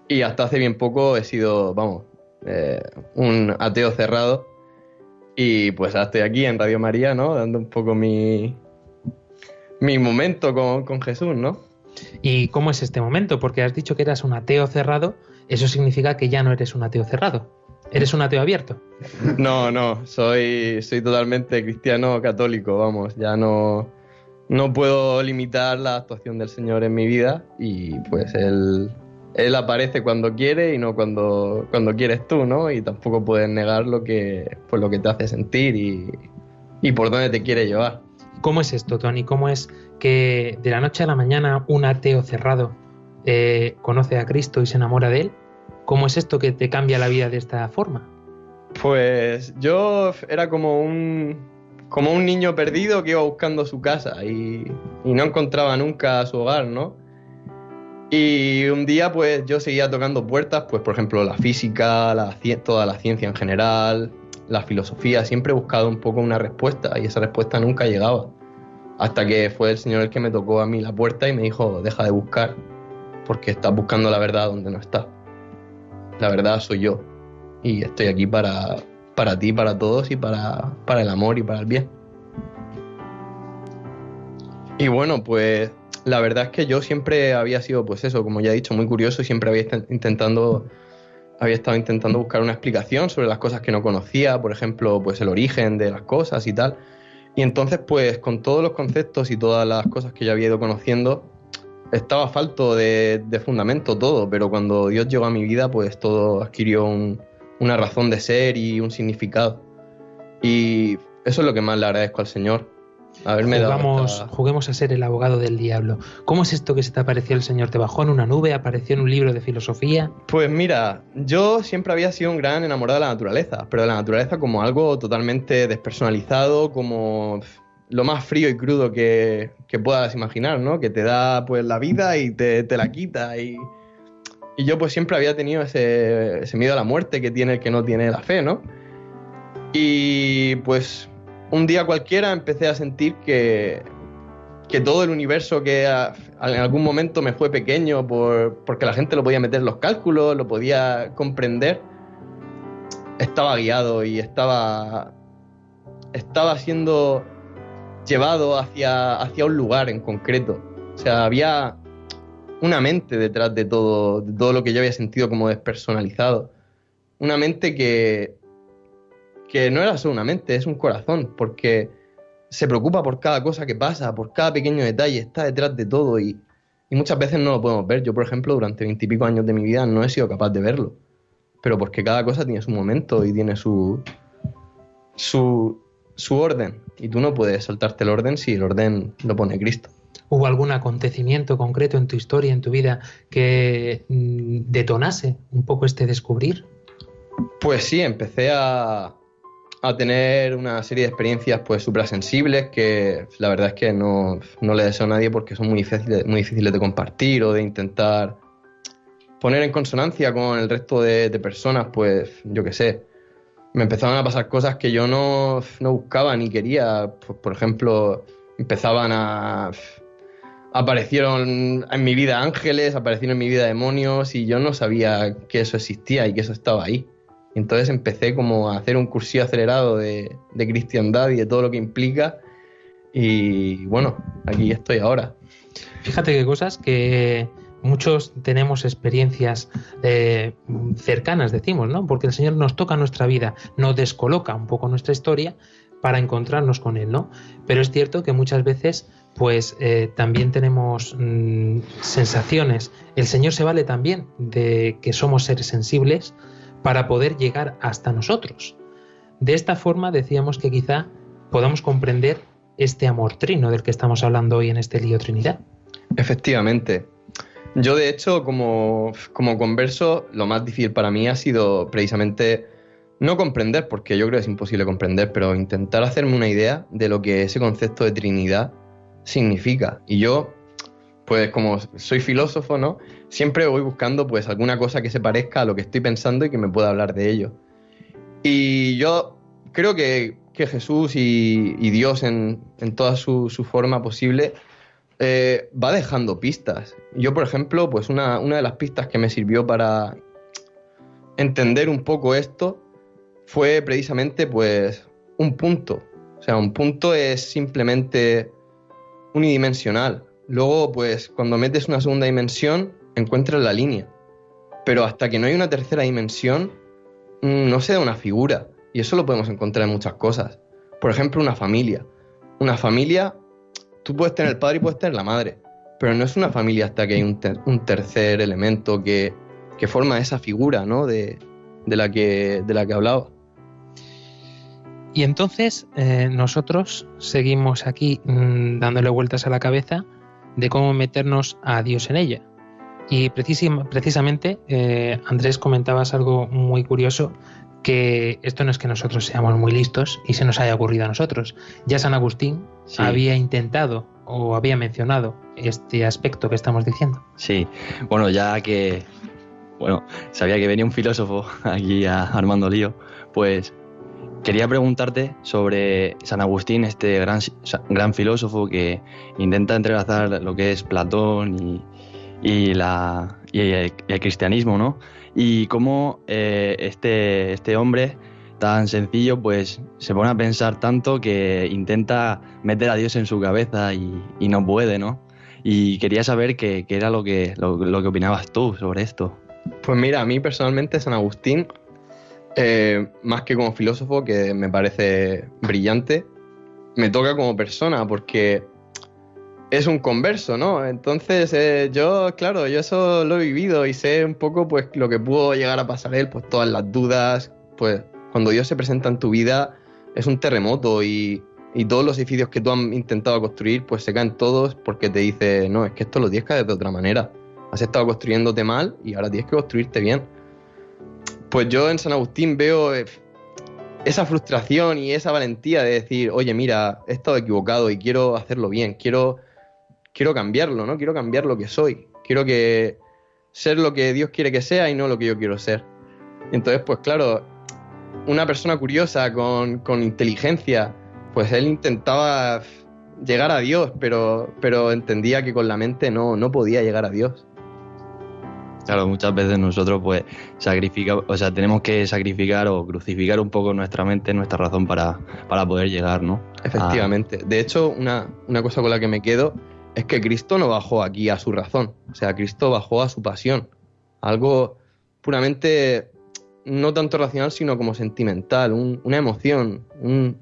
y hasta hace bien poco he sido, vamos, eh, un ateo cerrado y pues estoy aquí en Radio María, ¿no? Dando un poco mi, mi momento con, con Jesús, ¿no? ¿Y cómo es este momento? Porque has dicho que eras un ateo cerrado, eso significa que ya no eres un ateo cerrado, eres un ateo abierto. No, no, soy, soy totalmente cristiano católico, vamos, ya no, no puedo limitar la actuación del Señor en mi vida y pues él, él aparece cuando quiere y no cuando, cuando quieres tú, ¿no? Y tampoco puedes negar lo que, pues, lo que te hace sentir y, y por dónde te quiere llevar. ¿Cómo es esto, Tony? ¿Cómo es que de la noche a la mañana un ateo cerrado eh, conoce a Cristo y se enamora de él? ¿Cómo es esto que te cambia la vida de esta forma? Pues yo era como un, como un niño perdido que iba buscando su casa y, no encontraba nunca su hogar, ¿no? Y un día pues yo seguía tocando puertas, pues por ejemplo la física, la, toda la ciencia en general, la filosofía, siempre he buscado un poco una respuesta y esa respuesta nunca llegaba. Hasta que fue el Señor el que me tocó a mí la puerta y me dijo, deja de buscar, porque estás buscando la verdad donde no está. La verdad soy yo y estoy aquí para, para ti, para todos y para, para el amor y para el bien. Y bueno, pues la verdad es que yo siempre había sido, pues eso, como ya he dicho, muy curioso y siempre había intentando, había estado intentando buscar una explicación sobre las cosas que no conocía, por ejemplo, pues el origen de las cosas y tal. Y entonces, pues con todos los conceptos y todas las cosas que yo había ido conociendo, estaba falto de, de fundamento todo, pero cuando Dios llegó a mi vida, pues todo adquirió un- una razón de ser y un significado. Y eso es lo que más le agradezco al Señor. Haberme dado Jugamos, esta- juguemos a ser el abogado del diablo. ¿Cómo es esto que se te apareció el Señor? ¿Te bajó en una nube? ¿Apareció en un libro de filosofía? Pues mira, yo siempre había sido un gran enamorado de la naturaleza, pero de la naturaleza como algo totalmente despersonalizado, como lo más frío y crudo que, que puedas imaginar, ¿no? Que te da pues la vida y te, la quita y, y yo pues siempre había tenido ese, miedo a la muerte que tiene el que no tiene la fe, ¿no? Y pues un día cualquiera empecé a sentir que, que todo el universo que en algún momento me fue pequeño por, porque la gente lo podía meter en los cálculos, lo podía comprender, estaba guiado y estaba, estaba siendo llevado hacia, hacia un lugar en concreto. O sea, había una mente detrás de todo, de todo lo que yo había sentido como despersonalizado. Una mente que, que no era solo una mente, es un corazón, porque se preocupa por cada cosa que pasa, por cada pequeño detalle, está detrás de todo y, y muchas veces no lo podemos ver. Yo, por ejemplo, durante veintipico años de mi vida no he sido capaz de verlo, pero porque cada cosa tiene su momento y tiene su, su, su orden, y tú no puedes saltarte el orden si el orden lo pone Cristo. ¿Hubo algún acontecimiento concreto en tu historia, en tu vida, que mm, detonase un poco este descubrir? Pues sí, empecé a, a tener una serie de experiencias pues súper sensibles que la verdad es que no, no le deseo a nadie porque son muy difíciles, muy difíciles de compartir o de intentar poner en consonancia con el resto de, de personas, pues yo qué sé. Me empezaban a pasar cosas que yo no, no buscaba ni quería. Pues, por ejemplo, empezaban a... Aparecieron en mi vida ángeles, aparecieron en mi vida demonios y yo no sabía que eso existía y que eso estaba ahí. Entonces empecé como a hacer un cursillo acelerado de, de cristiandad y de todo lo que implica. Y bueno, aquí estoy ahora. Fíjate qué cosas que muchos tenemos experiencias eh, cercanas, decimos, ¿no? Porque el Señor nos toca nuestra vida, nos descoloca un poco nuestra historia para encontrarnos con Él, ¿no? Pero es cierto que muchas veces, pues eh, también tenemos mm, sensaciones. El Señor se vale también de que somos seres sensibles para poder llegar hasta nosotros. De esta forma decíamos que quizá podamos comprender este amor trino del que estamos hablando hoy en este lío Trinidad. Efectivamente. Yo, de hecho, como, como converso, lo más difícil para mí ha sido precisamente no comprender, porque yo creo que es imposible comprender, pero intentar hacerme una idea de lo que ese concepto de Trinidad significa. Y yo, pues como soy filósofo, ¿no? Siempre voy buscando pues alguna cosa que se parezca a lo que estoy pensando y que me pueda hablar de ello. Y yo creo que, que Jesús y, y Dios en, en toda su, su forma posible eh, va dejando pistas. Yo, por ejemplo, pues una, una de las pistas que me sirvió para entender un poco esto fue precisamente pues un punto. O sea, un punto es simplemente unidimensional. Luego, pues cuando metes una segunda dimensión, encuentras la línea. Pero hasta que no hay una tercera dimensión, mm, no se da una figura. Y eso lo podemos encontrar en muchas cosas. Por ejemplo, una familia. Una familia, tú puedes tener el padre y puedes tener la madre. Pero no es una familia hasta que hay un, ter- un tercer elemento que, que forma esa figura, ¿no? De, de la que, de la que hablaba. Y entonces eh, nosotros seguimos aquí mm, dándole vueltas a la cabeza de cómo meternos a Dios en ella. Y precisam- precisamente, eh, Andrés, comentabas algo muy curioso, que esto no es que nosotros seamos muy listos y se nos haya ocurrido a nosotros. Ya San Agustín Sí. había intentado o había mencionado este aspecto que estamos diciendo. Sí, bueno, ya que bueno, sabía que venía un filósofo aquí a Armando Lío, pues quería preguntarte sobre San Agustín, este gran, gran filósofo que intenta entrelazar lo que es Platón y, y la, y el, cristianismo, ¿no? Y cómo eh, este, este hombre tan sencillo, pues se pone a pensar tanto que intenta meter a Dios en su cabeza y, no puede, ¿no? Y quería saber qué, qué era lo que, lo, lo que opinabas tú sobre esto. Pues mira, a mí personalmente San Agustín, eh, más que como filósofo, que me parece brillante, me toca como persona porque es un converso, ¿no? Entonces eh, yo, claro, yo eso lo he vivido y sé un poco pues lo que pudo llegar a pasar él, pues todas las dudas, pues cuando Dios se presenta en tu vida es un terremoto y, y todos los edificios que tú has intentado construir pues se caen todos porque te dice, no, es que esto lo tienes que hacer de otra manera. Has estado construyéndote mal y ahora tienes que construirte bien. Pues yo en San Agustín veo eh, esa frustración y esa valentía de decir, oye, mira, he estado equivocado y quiero hacerlo bien, quiero, quiero cambiarlo, ¿no? Quiero cambiar lo que soy, quiero que ser lo que Dios quiere que sea y no lo que yo quiero ser. Entonces, pues claro, una persona curiosa con, con inteligencia, pues él intentaba llegar a Dios, pero, pero entendía que con la mente no, no podía llegar a Dios. Claro, muchas veces nosotros pues sacrifica, o sea, tenemos que sacrificar o crucificar un poco nuestra mente, nuestra razón para, para poder llegar, ¿no? Efectivamente. De hecho, una, una cosa con la que me quedo es que Cristo no bajó aquí a su razón. O sea, Cristo bajó a su pasión. Algo puramente no tanto racional, sino como sentimental, un- una emoción, un,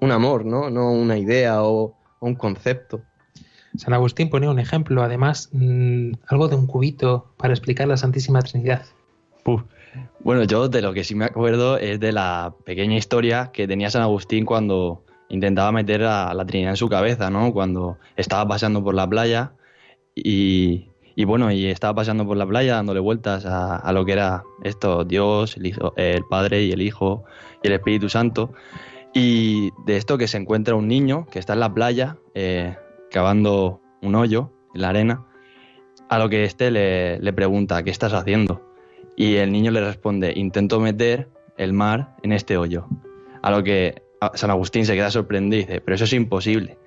un amor, ¿no? No una idea o, o un concepto. San Agustín ponía un ejemplo, además, mm, algo de un cubito para explicar la Santísima Trinidad. Bueno, yo de lo que sí me acuerdo es de la pequeña historia que tenía San Agustín cuando intentaba meter a la Trinidad en su cabeza, ¿no? Cuando estaba paseando por la playa y, bueno, y estaba paseando por la playa dándole vueltas a, lo que era esto, Dios, el, Hijo- el Padre y el Hijo y el Espíritu Santo. Y de esto que se encuentra un niño que está en la playa eh, cavando un hoyo en la arena, a lo que éste le, pregunta, ¿qué estás haciendo? Y el niño le responde, intento meter el mar en este hoyo. A lo que San Agustín se queda sorprendido y dice, pero eso es imposible.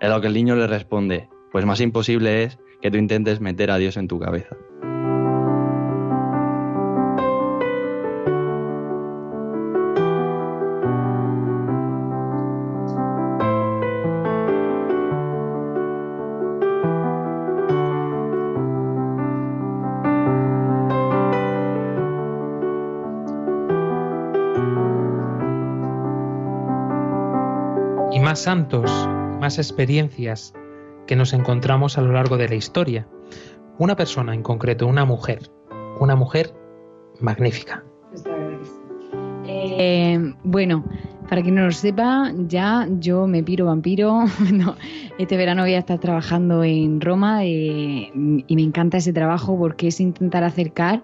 A lo que el niño le responde, pues más imposible es que tú intentes meter a Dios en tu cabeza. Santos, más experiencias que nos encontramos a lo largo de la historia. Una persona en concreto, una mujer, una mujer magnífica. Eh, bueno, para quien no lo sepa, ya yo me piro vampiro. *laughs* Este verano voy a estar trabajando en Roma eh, y me encanta ese trabajo porque es intentar acercar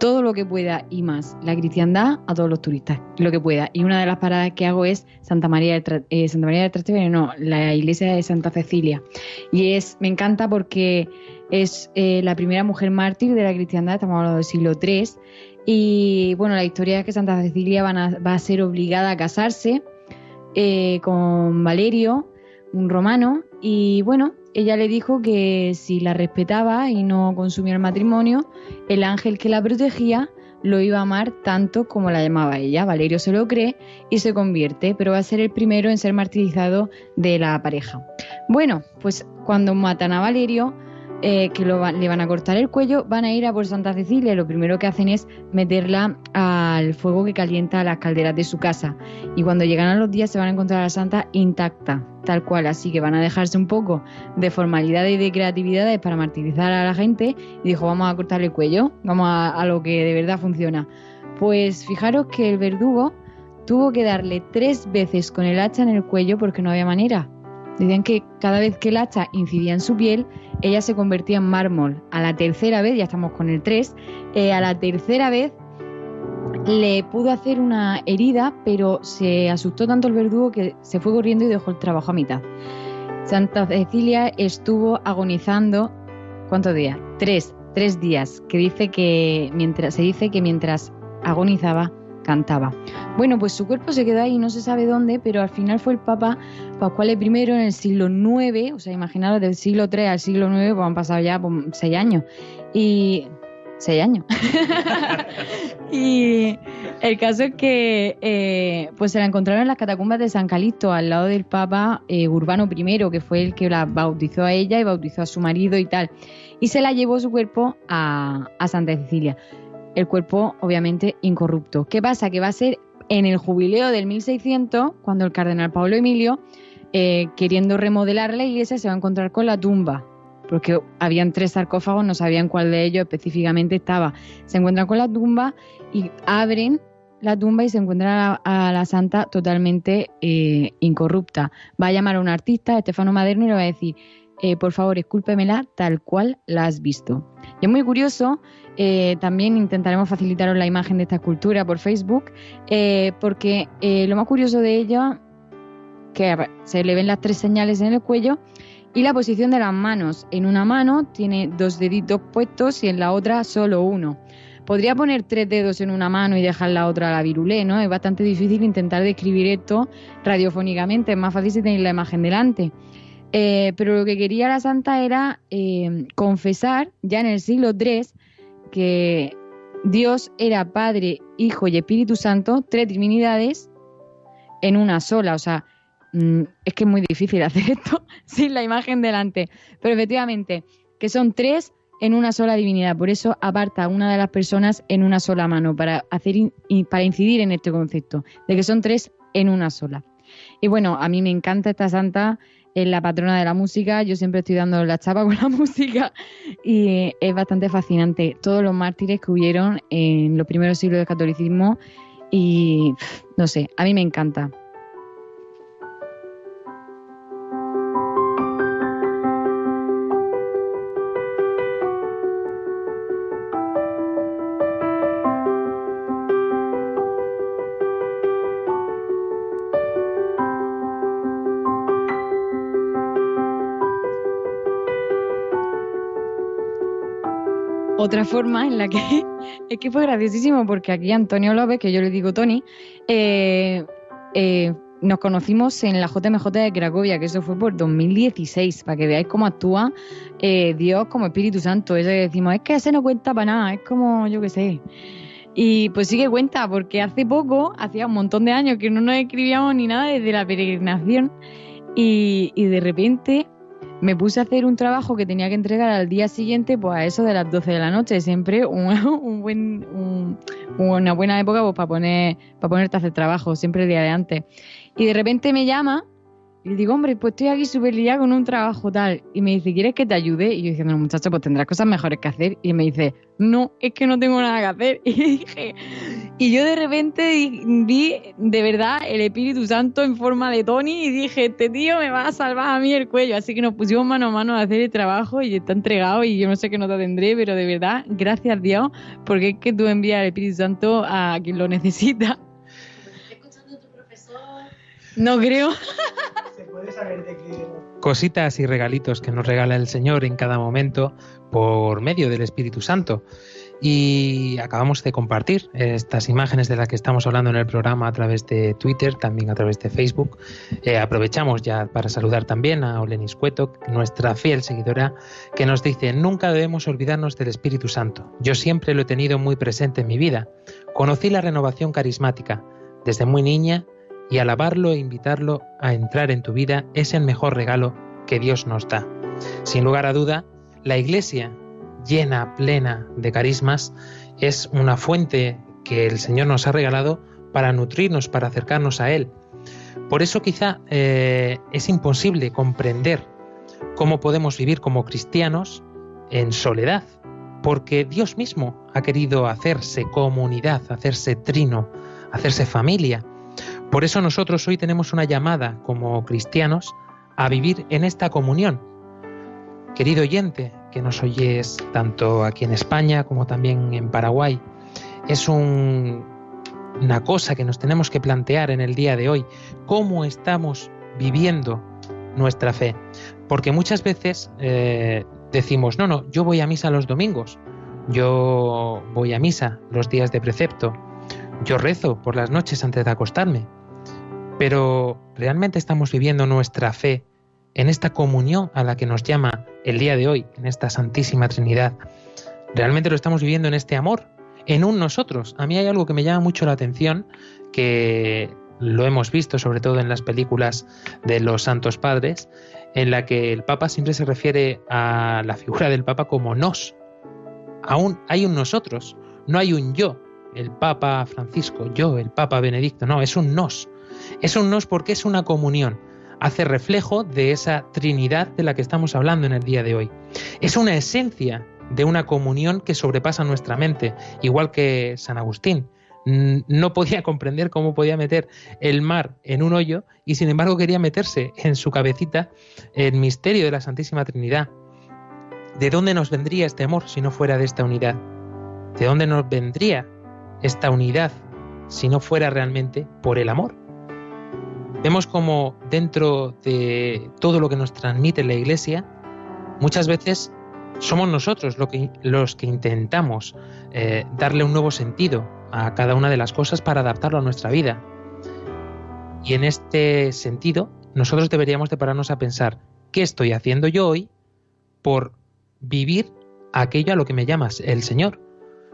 todo lo que pueda y más la cristiandad a todos los turistas, lo que pueda. Y una de las paradas que hago es Santa María del, Tra- eh, Santa María del Trastevere, no, la iglesia de Santa Cecilia. Y es, me encanta porque es eh, la primera mujer mártir de la cristiandad, estamos hablando del siglo III. Y bueno, la historia es que Santa Cecilia va a ser obligada a casarse eh, con Valerio, un romano, y bueno, ella le dijo que si la respetaba y no consumía el matrimonio, el ángel que la protegía lo iba a amar tanto como la llamaba ella. Valerio se lo cree y se convierte, pero va a ser el primero en ser martirizado de la pareja. Bueno, pues cuando matan a Valerio, eh, que lo le van a cortar el cuello, van a ir a por Santa Cecilia y lo primero que hacen es meterla al fuego que calienta las calderas de su casa. Y cuando llegan a los días se van a encontrar a la santa intacta, tal cual. Así que van a dejarse un poco de formalidades y de creatividades para martirizar a la gente y dijo, vamos a cortarle el cuello, vamos a lo que de verdad funciona. Pues fijaros que el verdugo tuvo que darle tres veces con el hacha en el cuello porque no había manera. Decían que cada vez que el hacha incidía en su piel, ella se convertía en mármol. A la tercera vez, ya estamos con el 3, eh, a la tercera vez le pudo hacer una herida, pero se asustó tanto el verdugo que se fue corriendo y dejó el trabajo a mitad. Santa Cecilia estuvo agonizando, ¿cuántos días? Tres, tres días, que dice que mientras, se dice que mientras agonizaba, cantaba. Bueno, pues su cuerpo se quedó ahí, no se sabe dónde, pero al final fue el Papa Pascual I en el siglo IX, o sea, imaginaros del siglo III al siglo IX, pues han pasado ya pues, seis años. Y. seis años. *laughs* y el caso es que eh, pues se la encontraron en las catacumbas de San Calixto, al lado del Papa eh, Urbano I, que fue el que la bautizó a ella y bautizó a su marido y tal. Y se la llevó su cuerpo a, a Santa Cecilia. El cuerpo, obviamente, incorrupto. ¿Qué pasa? Que va a ser en el jubileo del 1600, cuando el cardenal Pablo Emilio, eh, queriendo remodelar la iglesia, se va a encontrar con la tumba. Porque habían tres sarcófagos, no sabían cuál de ellos específicamente estaba. Se encuentran con la tumba y abren la tumba y se encuentran a la, santa totalmente eh, incorrupta. Va a llamar a un artista, Estefano Maderno, y le va a decir, eh, por favor, escúlpemela tal cual la has visto. Y es muy curioso, eh, también intentaremos facilitaros la imagen de esta escultura por Facebook, eh, porque lo más curioso de ella, que se le ven las tres señales en el cuello, y la posición de las manos. En una mano tiene dos deditos puestos y en la otra solo uno. Podría poner tres dedos en una mano y dejar la otra a la virulé, ¿no? Es bastante difícil intentar describir esto radiofónicamente, es más fácil si tenéis la imagen delante. Eh, pero lo que quería la santa era eh, confesar, ya en el siglo III, que Dios era Padre, Hijo y Espíritu Santo, tres divinidades en una sola. O sea, mm, es que es muy difícil *laughs* hacer esto sin la imagen delante. Pero efectivamente, que son tres en una sola divinidad. Por eso aparta a una de las personas en una sola mano, para, hacer para incidir en este concepto, de que son tres en una sola. Y bueno, a mí me encanta esta santa, es la patrona de la música, yo siempre estoy dando la chapa con la *laughs* música y es bastante fascinante. Todos los mártires que hubieron en los primeros siglos del catolicismo y no sé, a mí me encanta. Otra forma en la que *laughs* es que fue graciosísimo porque aquí Antonio López, que yo le digo Tony, eh, eh, nos conocimos en la JMJ de Cracovia, que eso fue por 2016, para que veáis cómo actúa eh, Dios como Espíritu Santo. Eso que decimos, es que ese no cuenta para nada, es como, yo qué sé. Y pues sí que cuenta, porque hace poco, hacía un montón de años que no nos escribíamos ni nada desde la peregrinación, y, y de repente me puse a hacer un trabajo que tenía que entregar al día siguiente, pues a eso de las 12 de la noche, siempre un, *laughs* un buen, un- una buena época pues, para, poner, para ponerte a hacer trabajo, siempre el día de antes. Y de repente me llama y le digo, hombre, pues estoy aquí súper liada con un trabajo tal. Y me dice, ¿quieres que te ayude? Y yo diciendo, muchacho, pues tendrás cosas mejores que hacer. Y me dice, no, es que no tengo nada que hacer. *laughs* Y dije, Y yo de repente vi de verdad el Espíritu Santo en forma de Tony y dije, este tío me va a salvar a mí el cuello. Así que nos pusimos mano a mano a hacer el trabajo y está entregado y yo no sé qué nota tendré, pero de verdad, gracias Dios, porque es que tú envías el Espíritu Santo a quien lo necesita. No creo. *laughs* Cositas y regalitos que nos regala el Señor en cada momento por medio del Espíritu Santo. Y acabamos de compartir estas imágenes de las que estamos hablando en el programa a través de Twitter, también a través de Facebook. Eh, aprovechamos ya para saludar también a Olenis Cueto, nuestra fiel seguidora, que nos dice, nunca debemos olvidarnos del Espíritu Santo. Yo siempre lo he tenido muy presente en mi vida. Conocí la renovación carismática desde muy niña y alabarlo e invitarlo a entrar en tu vida es el mejor regalo que Dios nos da. Sin lugar a duda, la Iglesia llena, plena de carismas, es una fuente que el Señor nos ha regalado para nutrirnos, para acercarnos a Él. Por eso quizá eh, es imposible comprender cómo podemos vivir como cristianos en soledad, porque Dios mismo ha querido hacerse comunidad, hacerse trino, hacerse familia. Por eso nosotros hoy tenemos una llamada como cristianos a vivir en esta comunión. Querido oyente, que nos oyes tanto aquí en España como también en Paraguay, es un- una cosa que nos tenemos que plantear en el día de hoy. ¿Cómo estamos viviendo nuestra fe? Porque muchas veces eh, decimos, no, no, yo voy a misa los domingos, yo voy a misa los días de precepto, yo rezo por las noches antes de acostarme, pero ¿realmente estamos viviendo nuestra fe en esta comunión a la que nos llama el día de hoy, en esta Santísima Trinidad? ¿Realmente lo estamos viviendo en este amor? En un nosotros. A mí hay algo que me llama mucho la atención, que lo hemos visto sobre todo en las películas de los Santos Padres, en la que el Papa siempre se refiere a la figura del Papa como nos. Aún hay un nosotros, no hay un yo, el Papa Francisco, yo, el Papa Benedicto, no, es un nos. Es un nos porque es una comunión, hace reflejo de esa Trinidad de la que estamos hablando en el día de hoy. Es una esencia de una comunión que sobrepasa nuestra mente, igual que San Agustín. No podía *laughs* comprender cómo podía meter el mar en un hoyo y sin embargo quería meterse en su cabecita el misterio de la Santísima Trinidad. ¿De dónde nos vendría este amor si no fuera de esta unidad? ¿De dónde nos vendría esta unidad si no fuera realmente por el amor? Vemos como dentro de todo lo que nos transmite la Iglesia, muchas veces somos nosotros los que intentamos eh, darle un nuevo sentido a cada una de las cosas para adaptarlo a nuestra vida. Y en este sentido, nosotros deberíamos de pararnos a pensar, ¿qué estoy haciendo yo hoy por vivir aquello a lo que me llamas el Señor?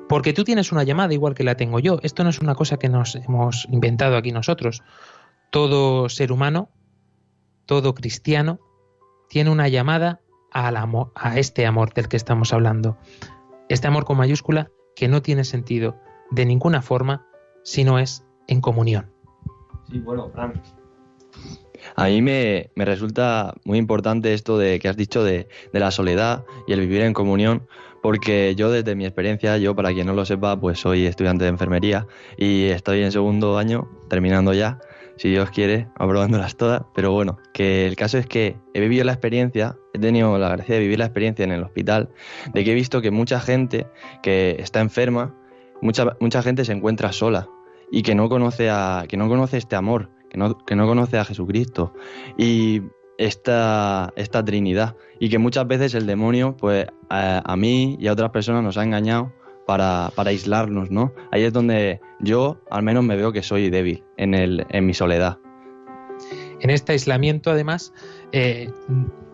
Porque tú tienes una llamada igual que la tengo yo. Esto no es una cosa que nos hemos inventado aquí nosotros. Todo ser humano, todo cristiano, tiene una llamada al amor, a este amor del que estamos hablando. Este amor con mayúscula que no tiene sentido de ninguna forma si no es en comunión. Sí, bueno, Fran. A mí me, me resulta muy importante esto de que has dicho de, de la soledad y el vivir en comunión, porque yo desde mi experiencia, yo para quien no lo sepa, pues soy estudiante de enfermería y estoy en segundo año, terminando ya, si Dios quiere, aprobándolas todas, pero bueno, que el caso es que he vivido la experiencia, he tenido la gracia de vivir la experiencia en el hospital, de que he visto que mucha gente que está enferma, mucha, mucha gente se encuentra sola y que no conoce a, que no conoce este amor, que no, que no conoce a Jesucristo y esta, esta Trinidad. Y que muchas veces el demonio, pues a, a mí y a otras personas nos ha engañado para, para aislarnos, ¿no? Ahí es donde yo al menos me veo que soy débil en, el, en mi soledad. En este aislamiento, además, eh,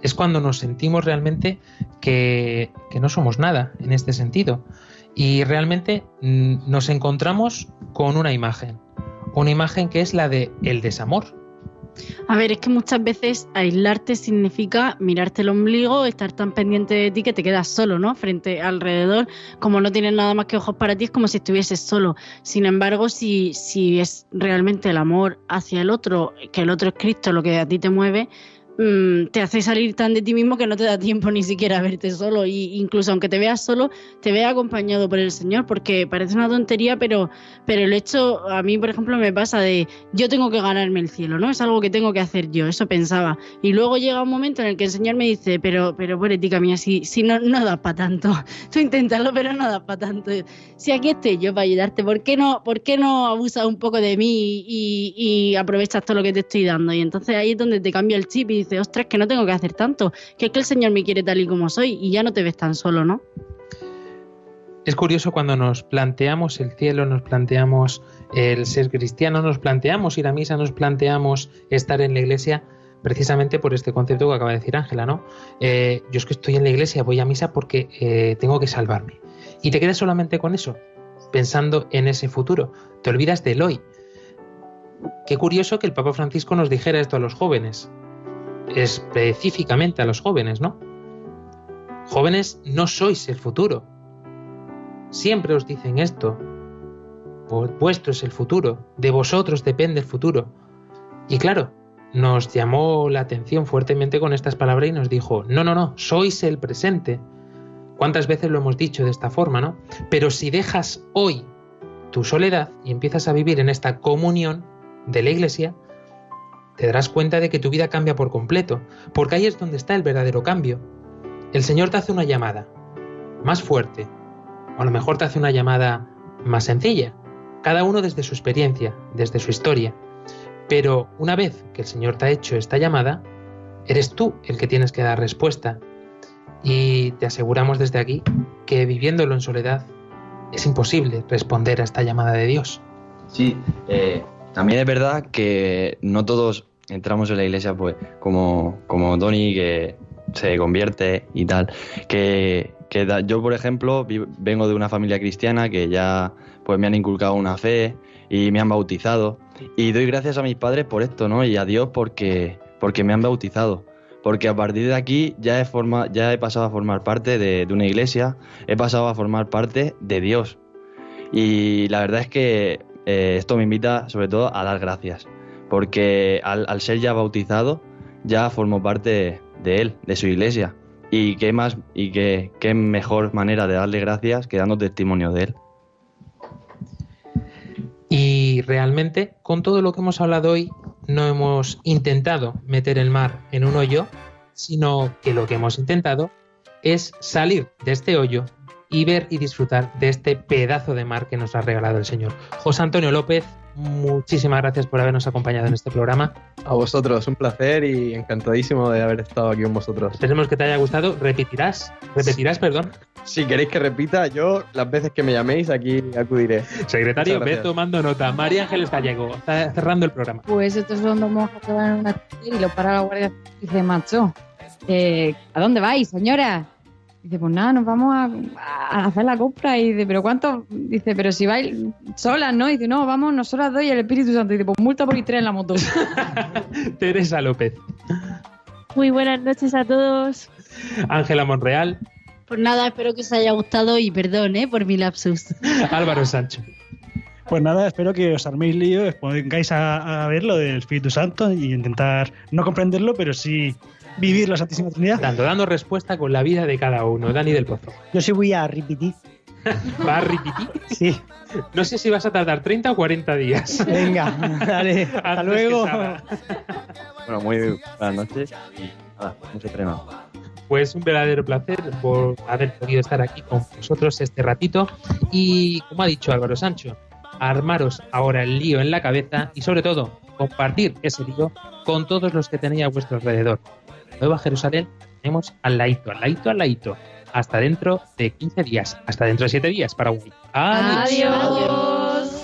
es cuando nos sentimos realmente que, que no somos nada en este sentido. Y realmente mm, nos encontramos con una imagen, una imagen que es la de el desamor. A ver, es que muchas veces aislarte significa mirarte el ombligo, estar tan pendiente de ti que te quedas solo, ¿no? Frente alrededor, como no tienes nada más que ojos para ti, es como si estuvieses solo. Sin embargo, si, si es realmente el amor hacia el otro, que el otro es Cristo lo que a ti te mueve, mm, te hace salir tan de ti mismo que no te da tiempo ni siquiera a verte solo. Y incluso aunque te veas solo, te veas acompañado por el Señor, porque parece una tontería, pero, pero el hecho, a mí, por ejemplo, me pasa de yo tengo que ganarme el cielo, ¿no? Es algo que tengo que hacer yo, eso pensaba. Y luego llega un momento en el que el Señor me dice, pero, pero tica mía, si, si no, no das para tanto. *laughs* Tú inténtalo, pero no das para tanto. Si aquí estoy yo para ayudarte, ¿por qué no, por qué no abusas un poco de mí y, y aprovechas todo lo que te estoy dando? Y entonces ahí es donde te cambia el chip y dices, ostras, que no tengo que hacer tanto, que es que el Señor me quiere tal y como soy y ya no te ves tan solo, ¿no? Es curioso cuando nos planteamos el cielo, nos planteamos el ser cristiano, nos planteamos ir a misa, nos planteamos estar en la iglesia, precisamente por este concepto que acaba de decir Ángela, ¿no? Eh, yo es que estoy en la iglesia, voy a misa porque eh, tengo que salvarme. Y te quedas solamente con eso, pensando en ese futuro. Te olvidas del hoy. Qué curioso que el Papa Francisco nos dijera esto a los jóvenes, específicamente a los jóvenes, ¿no? Jóvenes, no sois el futuro. Siempre os dicen esto. Vuestro es el futuro. De vosotros depende el futuro. Y claro, nos llamó la atención fuertemente con estas palabras y nos dijo, no, no, no, sois el presente. ¿Cuántas veces lo hemos dicho de esta forma, no? Pero si dejas hoy tu soledad y empiezas a vivir en esta comunión de la iglesia, te darás cuenta de que tu vida cambia por completo, porque ahí es donde está el verdadero cambio. El Señor te hace una llamada más fuerte, o a lo mejor te hace una llamada más sencilla, cada uno desde su experiencia, desde su historia. Pero una vez que el Señor te ha hecho esta llamada, eres tú el que tienes que dar respuesta. Y te aseguramos desde aquí que viviéndolo en soledad es imposible responder a esta llamada de Dios. Sí, eh, también es verdad que no todos entramos en la iglesia pues como, como Tony que se convierte y tal. Que, que yo, por ejemplo, vengo de una familia cristiana que ya pues me han inculcado una fe y me han bautizado. Y doy gracias a mis padres por esto, ¿no? Y a Dios porque, porque me han bautizado. Porque a partir de aquí ya he, forma, ya he pasado a formar parte de, de una iglesia, he pasado a formar parte de Dios. Y la verdad es que eh, esto me invita sobre todo a dar gracias. Porque al, ser ya bautizado, ya formo parte de él, de su iglesia. Y qué más, y qué mejor manera de darle gracias que dando testimonio de él. Y realmente, con todo lo que hemos hablado hoy, no hemos intentado meter el mar en un hoyo, sino que lo que hemos intentado es salir de este hoyo y ver y disfrutar de este pedazo de mar que nos ha regalado el Señor. José Antonio López, muchísimas gracias por habernos acompañado en este programa. A vosotros, un placer y encantadísimo de haber estado aquí con vosotros. Esperemos que te haya gustado. ¿Repetirás? ¿Repetirás, perdón? Si queréis que repita, yo las veces que me llaméis aquí acudiré. Secretario, ve tomando nota. María Ángeles Gallego, está cerrando el programa. Pues estos son dos monjas que van en una y lo para la guardia y dice, macho, eh, ¿a dónde vais, señora? Dice, pues nada, nos vamos a, a hacer la compra. Y dice, ¿pero cuánto? Dice, pero si vais solas, ¿no? Y dice, no, vamos nosotras dos y el Espíritu Santo. Y dice, pues multa por ir tres en la moto. *laughs* Teresa López, Muy buenas noches a todos. Ángela Monreal, Pues nada, espero que os haya gustado y perdón ¿eh? por mi lapsus. *laughs* Álvaro Sancho. Pues nada, espero que os arméis lío, os pongáis a, a ver lo del Espíritu Santo y intentar no comprenderlo, pero sí vivir la Santísima Trinidad. Dando, dando respuesta con la vida de cada uno. Dani del Pozo. Yo sí voy a repetir. *laughs* ¿Va a repetir? Sí. No sé si vas a tardar 30 o 40 días. Venga, dale, *laughs* hasta Antes luego. Bueno, muy buenas noches y nada, hemos entrenado. Pues un verdadero placer por haber podido estar aquí con vosotros este ratito. Y como ha dicho Álvaro Sancho, armaros ahora el lío en la cabeza y sobre todo compartir ese lío con todos los que tenéis a vuestro alrededor. Nueva Jerusalén tenemos al ladito, al ladito, al ladito. Hasta dentro de 15 días, hasta dentro de 7 días, Paraguay. Adiós. Adiós.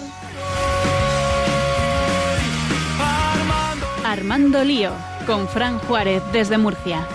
Armando Lío, con Fran Juárez desde Murcia.